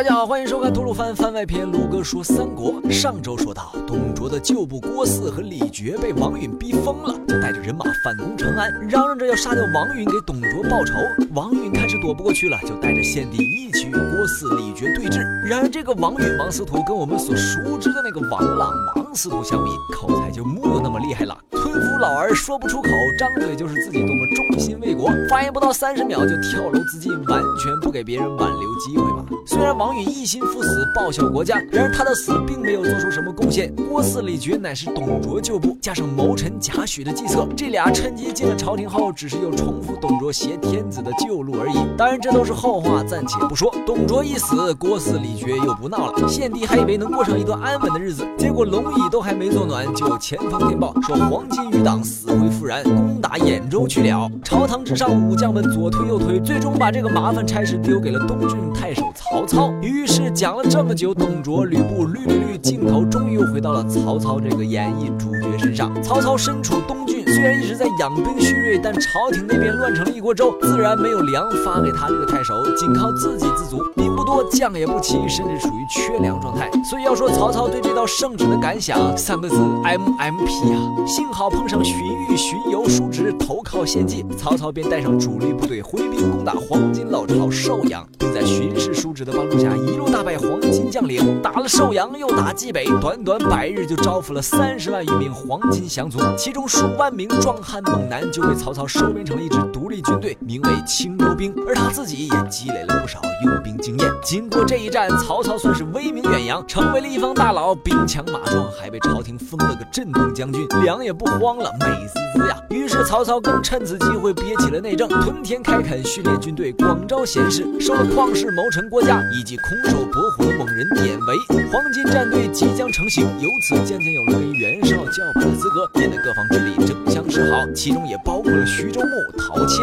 大家好，欢迎收看吐鲁番番外篇。鲁哥说三国。上周说到，东卓的旧部郭汜和李傕被王允逼疯了，就带着人马反攻长安，嚷嚷着要杀掉王允给董卓报仇。王允看是躲不过去了，就带着献帝一起与郭汜、李傕对峙。然而这个王允王司徒跟我们所熟知的那个王朗王司徒相比，口才就木有那么厉害了。吞服老儿说不出口，张嘴就是自己多么忠心为国，发言不到三十秒就跳楼自尽，完全不给别人挽留机会嘛。虽然王允一心赴死报效国家，然而他的死并没有做出什么贡献。郭汜、李傕乃是董卓旧部，加上谋臣贾诩的计策，这俩趁机进了朝廷后，只是又重复董卓挟天子的旧路而已。当然，这都是后话，暂且不说。董卓一死，郭汜、李傕又不闹了。献帝还以为能过上一段安稳的日子，结果龙椅都还没坐暖，就前方电报说黄巾余党死灰复燃，攻打兖州去了。朝堂之上，武将们左推右推，最终把这个麻烦差事丢给了东郡太守曹操。于是讲了这么久，董卓、吕布、绿绿绿，镜头终于又回到了曹操这个演绎主角身上。曹操身处东郡，虽然一直在养兵蓄锐，但朝廷那边乱成了一锅粥，自然没有粮发给他这个太守，仅靠自给自足，兵不多，将也不齐，甚至处于缺粮状态。所以要说曹操对这道圣旨的感想，三个字：MMP 啊！幸好碰上荀彧巡游叔侄投靠献计，曹操便带上主力部队挥兵攻打黄巾老巢寿阳，并在荀氏叔侄的帮助下一路大败黄巾将领，打了寿阳又打冀北，短短百日就招抚了三十万余名黄巾降卒，其中数万名壮汉猛男就被曹操收编成了一支独立军队，名为青州兵，而他自己也积累了不少用兵经验。经过这一战，曹操算是威名远扬，成为了一方大佬，兵强马壮，还被朝廷封了个镇东将军，粮也不荒了，美滋滋呀。于是曹操更趁此机会憋起了内政，屯田开垦，训练军队，广招贤士，收了旷世谋臣郭嘉以及空手搏虎的猛人典韦。黄金战队即将成型，由此渐渐有了跟袁绍叫板的资格，变得各方之力争相示好，其中也包括了徐州牧陶谦。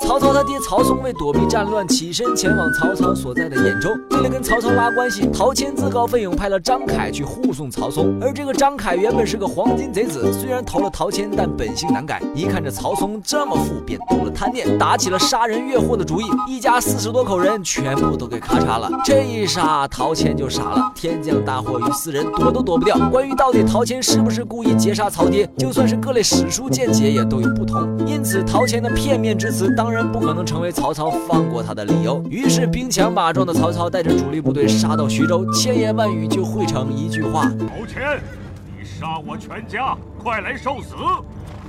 曹操他爹曹嵩为躲避战乱，起身前往曹操所在的兖州。为了跟曹操拉关系，陶谦自告奋勇派了张凯去护送曹嵩。而这个张凯原本是个黄金贼子，虽然投了陶谦，但本性难改。一看这曹嵩这么富，便动了贪念，打起了杀人越货的主意。一家四十多口人全部都给咔嚓了。这一杀，陶谦就傻了。天降大祸于斯人，躲都躲不掉。关于到底陶谦是不是故意劫杀曹爹，就算是各类史书见解也都有不同。因此，陶谦的片面之词当。然不可能成为曹操放过他的理由。于是兵强马壮的曹操带着主力部队杀到徐州，千言万语就汇成一句话：陶谦，你杀我全家，快来受死！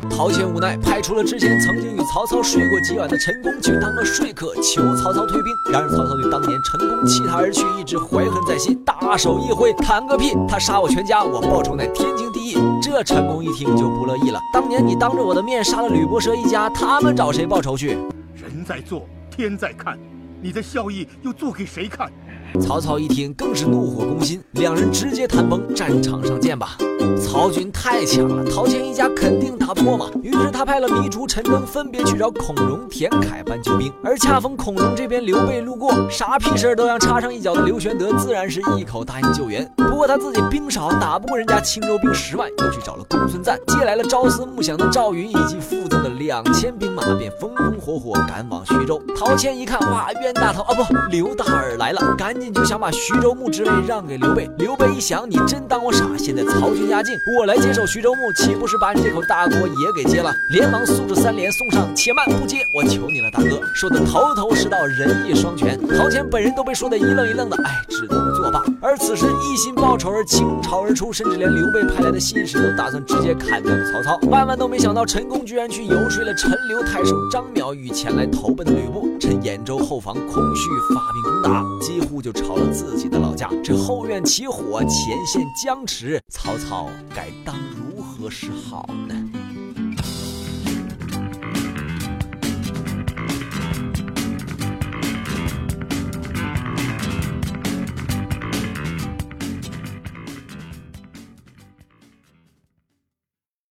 陶谦无奈，派出了之前曾经与曹操睡过几晚的陈宫去当了说客，求曹操退兵。然而曹操对当年陈宫弃他而去一直怀恨在心，大手一挥，谈个屁！他杀我全家，我报仇乃天经地义。这陈宫一听就不乐意了，当年你当着我的面杀了吕伯奢一家，他们找谁报仇去？人在做，天在看，你的孝义又做给谁看？曹操一听，更是怒火攻心，两人直接谈崩，战场上见吧。曹军太强了，陶谦一家肯定打不过嘛。于是他派了糜竺、陈登分别去找孔融、田凯搬救兵，而恰逢孔融这边刘备路过，啥屁事都想插上一脚的刘玄德自然是一口答应救援。不过他自己兵少，打不过人家青州兵十万，又去找了公孙瓒，借来了朝思暮想的赵云以及附赠的两千兵马，便风风火火赶往徐州。陶谦一看，哇，冤大头啊，不，刘大耳来了，赶紧你就想把徐州牧之位让给刘备。刘备一想，你真当我傻？现在曹军压境，我来接手徐州牧，岂不是把你这口大锅也给接了？连忙素质三连送上，且慢，不接，我求你了，大哥，说的头头是道，仁义双全。陶谦本人都被说的一愣一愣的，哎，只能作罢。而此时一心报仇而倾巢而出，甚至连刘备派来的信使都打算直接砍掉曹操。万万都没想到，陈宫居然去游说了陈留太守张邈与前来投奔的吕布，趁兖州后方空虚发兵攻打，几乎就抄了自己的老家。这后院起火，前线僵持，曹操该当如何是好呢？